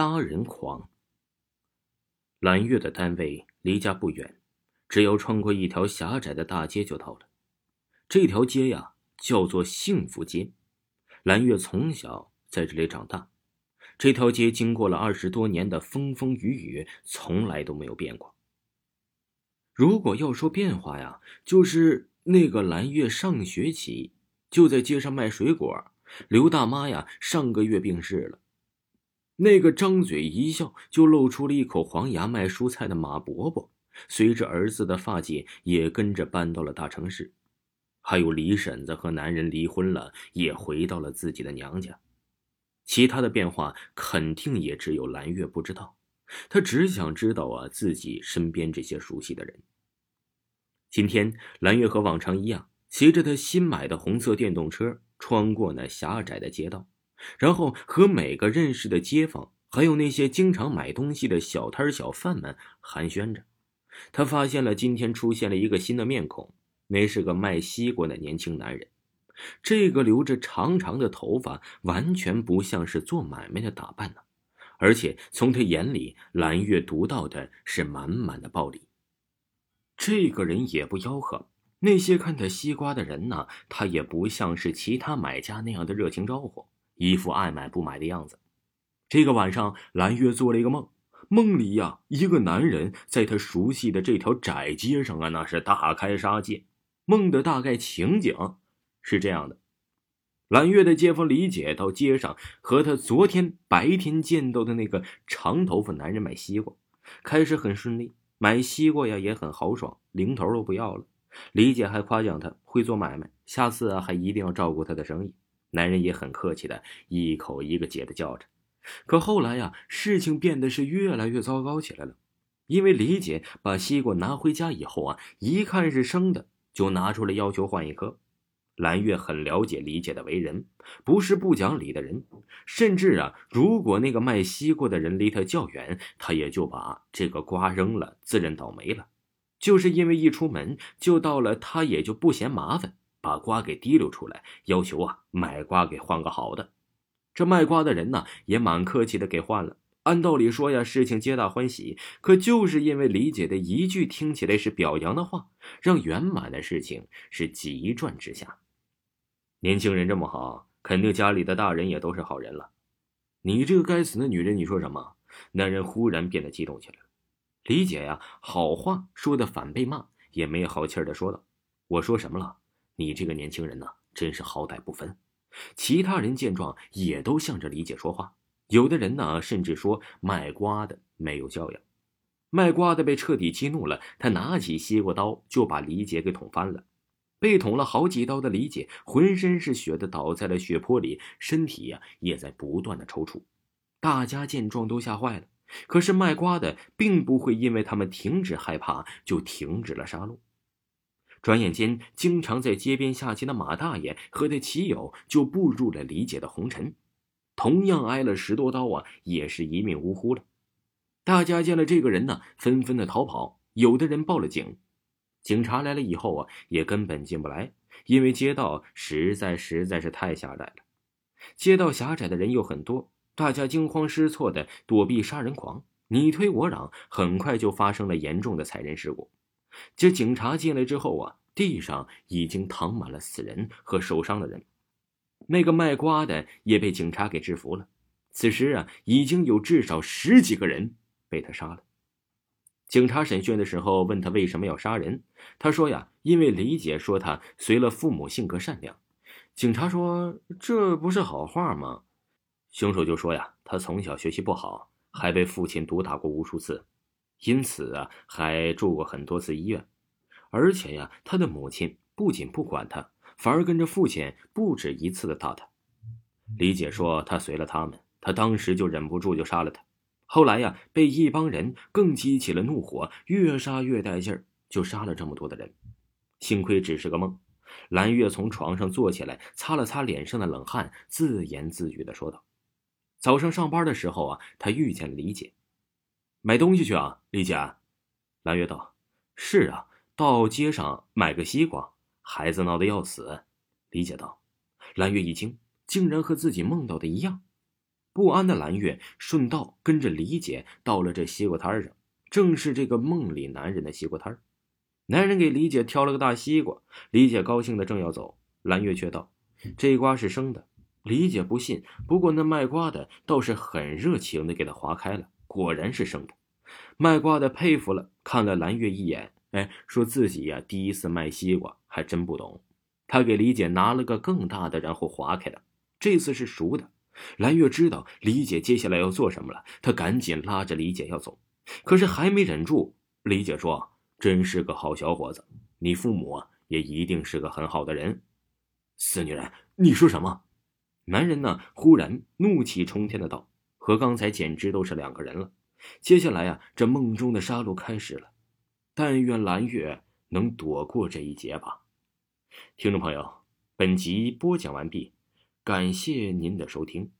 杀人狂。蓝月的单位离家不远，只要穿过一条狭窄的大街就到了。这条街呀，叫做幸福街。蓝月从小在这里长大，这条街经过了二十多年的风风雨雨，从来都没有变过。如果要说变化呀，就是那个蓝月上学起就在街上卖水果，刘大妈呀上个月病逝了。那个张嘴一笑就露出了一口黄牙卖蔬菜的马伯伯，随着儿子的发迹也跟着搬到了大城市。还有李婶子和男人离婚了，也回到了自己的娘家。其他的变化肯定也只有蓝月不知道。他只想知道啊，自己身边这些熟悉的人。今天，蓝月和往常一样，骑着他新买的红色电动车，穿过那狭窄的街道。然后和每个认识的街坊，还有那些经常买东西的小摊小贩们寒暄着。他发现了今天出现了一个新的面孔，那是个卖西瓜的年轻男人。这个留着长长的头发，完全不像是做买卖的打扮呢。而且从他眼里，蓝月读到的是满满的暴力。这个人也不吆喝，那些看他西瓜的人呢，他也不像是其他买家那样的热情招呼。一副爱买不买的样子。这个晚上，蓝月做了一个梦，梦里呀，一个男人在他熟悉的这条窄街上啊，那是大开杀戒。梦的大概情景是这样的：蓝月的街坊李姐到街上和他昨天白天见到的那个长头发男人买西瓜，开始很顺利，买西瓜呀也很豪爽，零头都不要了。李姐还夸奖他会做买卖，下次啊还一定要照顾他的生意。男人也很客气的，一口一个姐的叫着。可后来呀，事情变得是越来越糟糕起来了。因为李姐把西瓜拿回家以后啊，一看是生的，就拿出来要求换一颗。蓝月很了解李姐的为人，不是不讲理的人。甚至啊，如果那个卖西瓜的人离他较远，他也就把这个瓜扔了，自认倒霉了。就是因为一出门就到了，他也就不嫌麻烦。把瓜给提溜出来，要求啊买瓜给换个好的。这卖瓜的人呢也蛮客气的给换了。按道理说呀，事情皆大欢喜。可就是因为李姐的一句听起来是表扬的话，让圆满的事情是急转直下。年轻人这么好，肯定家里的大人也都是好人了。你这个该死的女人，你说什么？男人忽然变得激动起来。李姐呀，好话说的反被骂，也没好气的说道：“我说什么了？”你这个年轻人呢，真是好歹不分。其他人见状也都向着李姐说话，有的人呢甚至说卖瓜的没有教养。卖瓜的被彻底激怒了，他拿起西瓜刀就把李姐给捅翻了。被捅了好几刀的李姐浑身是血的倒在了血泊里，身体呀也在不断的抽搐。大家见状都吓坏了，可是卖瓜的并不会因为他们停止害怕就停止了杀戮。转眼间，经常在街边下棋的马大爷和他棋友就步入了李姐的红尘，同样挨了十多刀啊，也是一命呜呼了。大家见了这个人呢，纷纷的逃跑，有的人报了警。警察来了以后啊，也根本进不来，因为街道实在实在是太狭窄了。街道狭窄的人又很多，大家惊慌失措的躲避杀人狂，你推我嚷，很快就发生了严重的踩人事故。这警察进来之后啊，地上已经躺满了死人和受伤的人。那个卖瓜的也被警察给制服了。此时啊，已经有至少十几个人被他杀了。警察审讯的时候问他为什么要杀人，他说呀，因为李姐说他随了父母，性格善良。警察说这不是好话吗？凶手就说呀，他从小学习不好，还被父亲毒打过无数次。因此啊，还住过很多次医院，而且呀，他的母亲不仅不管他，反而跟着父亲不止一次的打他。李姐说他随了他们，他当时就忍不住就杀了他。后来呀，被一帮人更激起了怒火，越杀越带劲儿，就杀了这么多的人。幸亏只是个梦。蓝月从床上坐起来，擦了擦脸上的冷汗，自言自语的说道：“早上上班的时候啊，他遇见了李姐。”买东西去啊，李姐。蓝月道：“是啊，到街上买个西瓜。孩子闹得要死。”李姐道：“蓝月一惊，竟然和自己梦到的一样。不安的蓝月顺道跟着李姐到了这西瓜摊上，正是这个梦里男人的西瓜摊男人给李姐挑了个大西瓜，李姐高兴的正要走，蓝月却道：“这瓜是生的。”李姐不信，不过那卖瓜的倒是很热情的给他划开了，果然是生的。卖瓜的佩服了，看了蓝月一眼，哎，说自己呀第一次卖西瓜还真不懂。他给李姐拿了个更大的，然后划开了，这次是熟的。蓝月知道李姐接下来要做什么了，他赶紧拉着李姐要走，可是还没忍住，李姐说：“真是个好小伙子，你父母啊也一定是个很好的人。”死女人，你说什么？男人呢？忽然怒气冲天的道：“和刚才简直都是两个人了。接下来啊，这梦中的杀戮开始了。但愿蓝月能躲过这一劫吧。”听众朋友，本集播讲完毕，感谢您的收听。